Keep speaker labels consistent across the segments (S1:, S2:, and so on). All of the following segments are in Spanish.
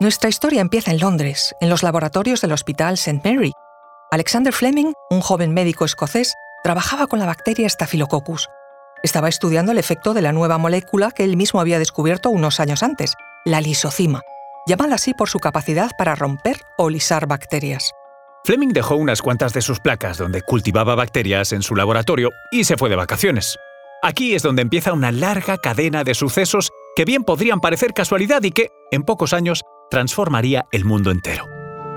S1: Nuestra historia empieza en Londres, en los laboratorios del Hospital St. Mary. Alexander Fleming, un joven médico escocés, trabajaba con la bacteria Staphylococcus. Estaba estudiando el efecto de la nueva molécula que él mismo había descubierto unos años antes, la lisocima, llamada así por su capacidad para romper o lisar bacterias.
S2: Fleming dejó unas cuantas de sus placas donde cultivaba bacterias en su laboratorio y se fue de vacaciones. Aquí es donde empieza una larga cadena de sucesos que bien podrían parecer casualidad y que, en pocos años, transformaría el mundo entero.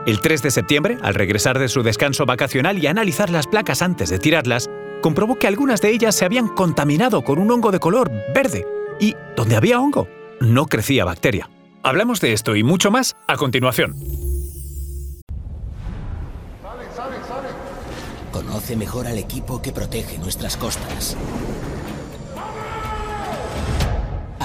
S2: El 3 de septiembre, al regresar de su descanso vacacional y analizar las placas antes de tirarlas, comprobó que algunas de ellas se habían contaminado con un hongo de color verde. Y donde había hongo, no crecía bacteria. Hablamos de esto y mucho más a continuación.
S3: Conoce mejor al equipo que protege nuestras costas.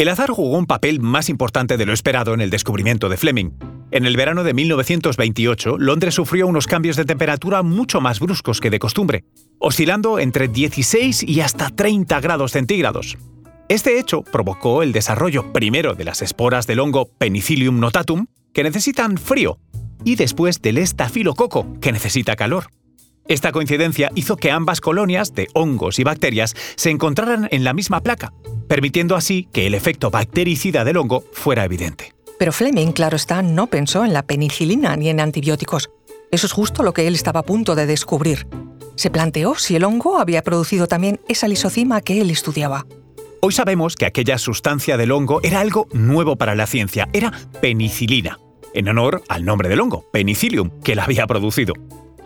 S2: El azar jugó un papel más importante de lo esperado en el descubrimiento de Fleming. En el verano de 1928, Londres sufrió unos cambios de temperatura mucho más bruscos que de costumbre, oscilando entre 16 y hasta 30 grados centígrados. Este hecho provocó el desarrollo primero de las esporas del hongo Penicillium notatum, que necesitan frío, y después del estafilococo, que necesita calor. Esta coincidencia hizo que ambas colonias de hongos y bacterias se encontraran en la misma placa, permitiendo así que el efecto bactericida del hongo fuera evidente.
S1: Pero Fleming, claro está, no pensó en la penicilina ni en antibióticos. Eso es justo lo que él estaba a punto de descubrir. Se planteó si el hongo había producido también esa lisocima que él estudiaba.
S2: Hoy sabemos que aquella sustancia del hongo era algo nuevo para la ciencia, era penicilina, en honor al nombre del hongo, penicillium, que la había producido.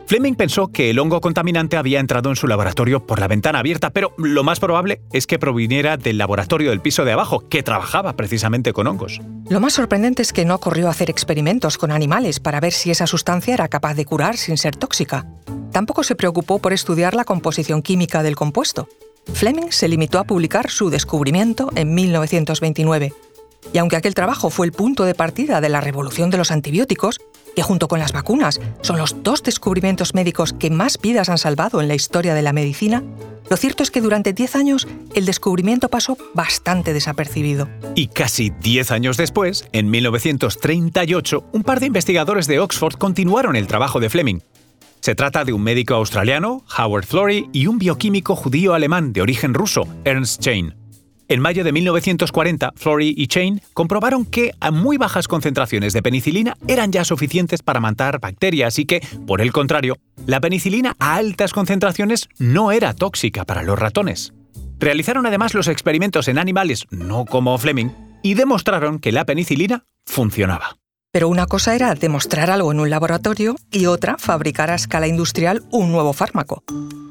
S2: Fleming pensó que el hongo contaminante había entrado en su laboratorio por la ventana abierta, pero lo más probable es que proviniera del laboratorio del piso de abajo, que trabajaba precisamente con hongos.
S1: Lo más sorprendente es que no corrió a hacer experimentos con animales para ver si esa sustancia era capaz de curar sin ser tóxica. Tampoco se preocupó por estudiar la composición química del compuesto. Fleming se limitó a publicar su descubrimiento en 1929. Y aunque aquel trabajo fue el punto de partida de la revolución de los antibióticos, que junto con las vacunas son los dos descubrimientos médicos que más vidas han salvado en la historia de la medicina, lo cierto es que durante 10 años el descubrimiento pasó bastante desapercibido.
S2: Y casi 10 años después, en 1938, un par de investigadores de Oxford continuaron el trabajo de Fleming. Se trata de un médico australiano, Howard Florey, y un bioquímico judío-alemán de origen ruso, Ernst Chain. En mayo de 1940, Flory y Chain comprobaron que a muy bajas concentraciones de penicilina eran ya suficientes para matar bacterias y que, por el contrario, la penicilina a altas concentraciones no era tóxica para los ratones. Realizaron además los experimentos en animales, no como Fleming, y demostraron que la penicilina funcionaba.
S1: Pero una cosa era demostrar algo en un laboratorio y otra fabricar a escala industrial un nuevo fármaco.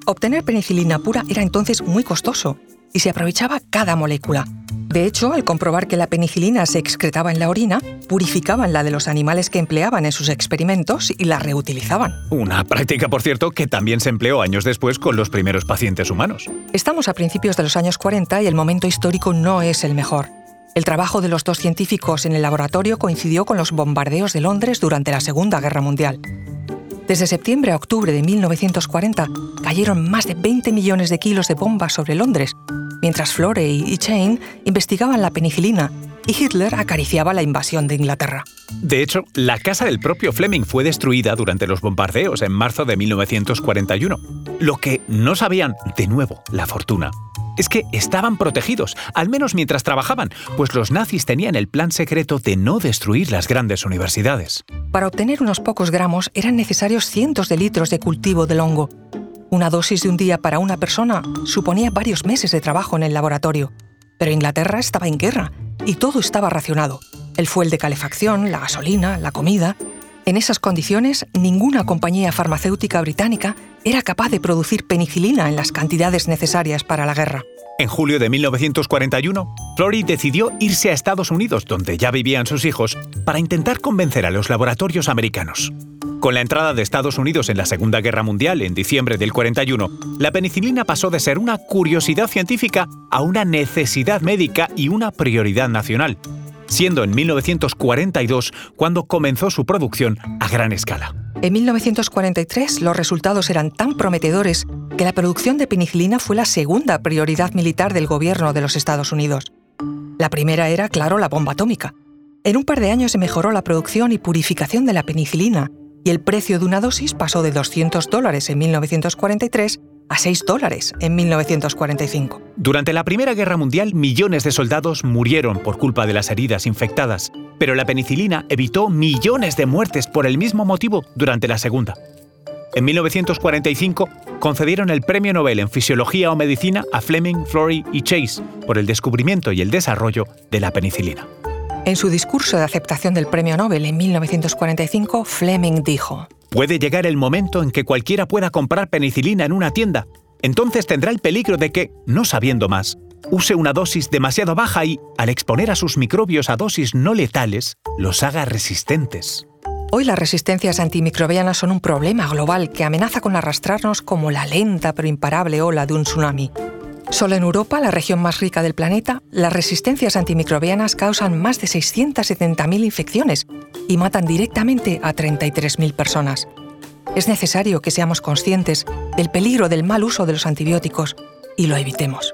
S1: Obtener penicilina pura era entonces muy costoso y se aprovechaba cada molécula. De hecho, al comprobar que la penicilina se excretaba en la orina, purificaban la de los animales que empleaban en sus experimentos y la reutilizaban.
S2: Una práctica, por cierto, que también se empleó años después con los primeros pacientes humanos.
S1: Estamos a principios de los años 40 y el momento histórico no es el mejor. El trabajo de los dos científicos en el laboratorio coincidió con los bombardeos de Londres durante la Segunda Guerra Mundial. Desde septiembre a octubre de 1940 cayeron más de 20 millones de kilos de bombas sobre Londres, mientras Florey y Chain investigaban la penicilina y Hitler acariciaba la invasión de Inglaterra.
S2: De hecho, la casa del propio Fleming fue destruida durante los bombardeos en marzo de 1941. Lo que no sabían, de nuevo, la fortuna, es que estaban protegidos, al menos mientras trabajaban, pues los nazis tenían el plan secreto de no destruir las grandes universidades.
S1: Para obtener unos pocos gramos eran necesarios cientos de litros de cultivo del hongo, una dosis de un día para una persona suponía varios meses de trabajo en el laboratorio. Pero Inglaterra estaba en guerra y todo estaba racionado. El fuel de calefacción, la gasolina, la comida. En esas condiciones, ninguna compañía farmacéutica británica era capaz de producir penicilina en las cantidades necesarias para la guerra.
S2: En julio de 1941, Flory decidió irse a Estados Unidos, donde ya vivían sus hijos, para intentar convencer a los laboratorios americanos. Con la entrada de Estados Unidos en la Segunda Guerra Mundial en diciembre del 41, la penicilina pasó de ser una curiosidad científica a una necesidad médica y una prioridad nacional, siendo en 1942 cuando comenzó su producción a gran escala.
S1: En 1943 los resultados eran tan prometedores que la producción de penicilina fue la segunda prioridad militar del gobierno de los Estados Unidos. La primera era, claro, la bomba atómica. En un par de años se mejoró la producción y purificación de la penicilina y el precio de una dosis pasó de 200 dólares en 1943 a 6 dólares en 1945.
S2: Durante la Primera Guerra Mundial, millones de soldados murieron por culpa de las heridas infectadas, pero la penicilina evitó millones de muertes por el mismo motivo durante la Segunda. En 1945 concedieron el Premio Nobel en Fisiología o Medicina a Fleming, Florey y Chase por el descubrimiento y el desarrollo de la penicilina.
S1: En su discurso de aceptación del Premio Nobel en 1945, Fleming dijo,
S2: Puede llegar el momento en que cualquiera pueda comprar penicilina en una tienda. Entonces tendrá el peligro de que, no sabiendo más, use una dosis demasiado baja y, al exponer a sus microbios a dosis no letales, los haga resistentes.
S1: Hoy las resistencias antimicrobianas son un problema global que amenaza con arrastrarnos como la lenta pero imparable ola de un tsunami. Solo en Europa, la región más rica del planeta, las resistencias antimicrobianas causan más de 670.000 infecciones y matan directamente a 33.000 personas. Es necesario que seamos conscientes del peligro del mal uso de los antibióticos y lo evitemos.